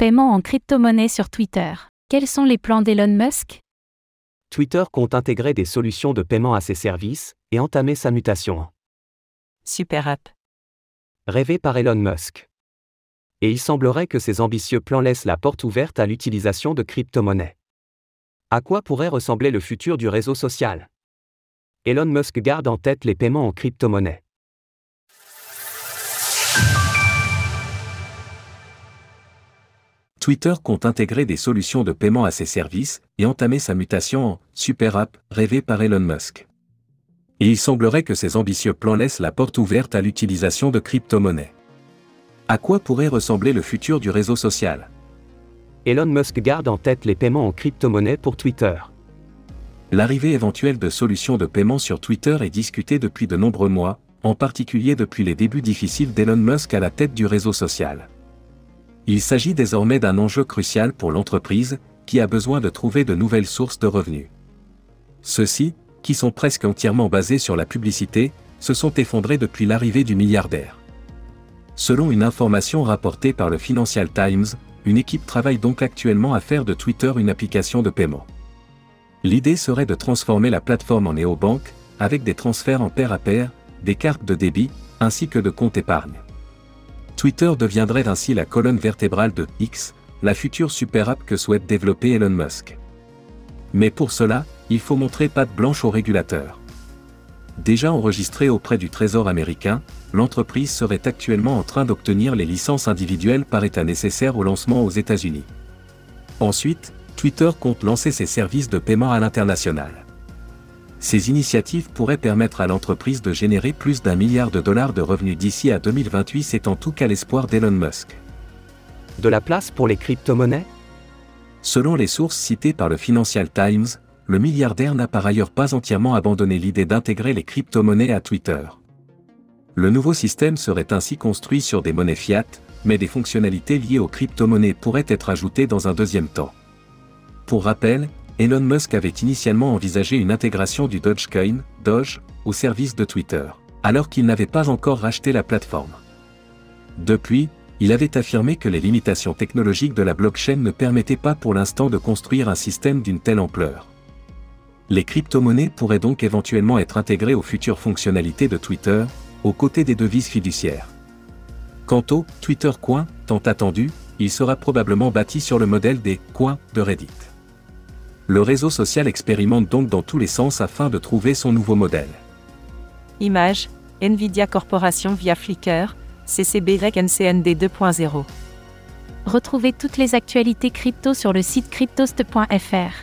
Paiement en crypto-monnaie sur Twitter. Quels sont les plans d'Elon Musk? Twitter compte intégrer des solutions de paiement à ses services et entamer sa mutation en Super App. rêvé par Elon Musk. Et il semblerait que ces ambitieux plans laissent la porte ouverte à l'utilisation de crypto-monnaies. À quoi pourrait ressembler le futur du réseau social? Elon Musk garde en tête les paiements en crypto-monnaies. Twitter compte intégrer des solutions de paiement à ses services et entamer sa mutation en Super App rêvée par Elon Musk. Et il semblerait que ces ambitieux plans laissent la porte ouverte à l'utilisation de crypto-monnaies. À quoi pourrait ressembler le futur du réseau social? Elon Musk garde en tête les paiements en crypto-monnaies pour Twitter. L'arrivée éventuelle de solutions de paiement sur Twitter est discutée depuis de nombreux mois, en particulier depuis les débuts difficiles d'Elon Musk à la tête du réseau social. Il s'agit désormais d'un enjeu crucial pour l'entreprise, qui a besoin de trouver de nouvelles sources de revenus. Ceux-ci, qui sont presque entièrement basés sur la publicité, se sont effondrés depuis l'arrivée du milliardaire. Selon une information rapportée par le Financial Times, une équipe travaille donc actuellement à faire de Twitter une application de paiement. L'idée serait de transformer la plateforme en néobanque, avec des transferts en pair à pair, des cartes de débit, ainsi que de comptes épargne. Twitter deviendrait ainsi la colonne vertébrale de X, la future super app que souhaite développer Elon Musk. Mais pour cela, il faut montrer patte blanche aux régulateurs. Déjà enregistrée auprès du Trésor américain, l'entreprise serait actuellement en train d'obtenir les licences individuelles par État nécessaires au lancement aux États-Unis. Ensuite, Twitter compte lancer ses services de paiement à l'international. Ces initiatives pourraient permettre à l'entreprise de générer plus d'un milliard de dollars de revenus d'ici à 2028, c'est en tout cas l'espoir d'Elon Musk. De la place pour les crypto-monnaies? Selon les sources citées par le Financial Times, le milliardaire n'a par ailleurs pas entièrement abandonné l'idée d'intégrer les crypto-monnaies à Twitter. Le nouveau système serait ainsi construit sur des monnaies fiat, mais des fonctionnalités liées aux crypto-monnaies pourraient être ajoutées dans un deuxième temps. Pour rappel, Elon Musk avait initialement envisagé une intégration du Dogecoin, Doge, au service de Twitter, alors qu'il n'avait pas encore racheté la plateforme. Depuis, il avait affirmé que les limitations technologiques de la blockchain ne permettaient pas pour l'instant de construire un système d'une telle ampleur. Les crypto-monnaies pourraient donc éventuellement être intégrées aux futures fonctionnalités de Twitter, aux côtés des devises fiduciaires. Quant au Twitter Coin, tant attendu, il sera probablement bâti sur le modèle des coins de Reddit le réseau social expérimente donc dans tous les sens afin de trouver son nouveau modèle. Image, Nvidia Corporation via Flickr, CCBYNCND 2.0. Retrouvez toutes les actualités crypto sur le site cryptost.fr.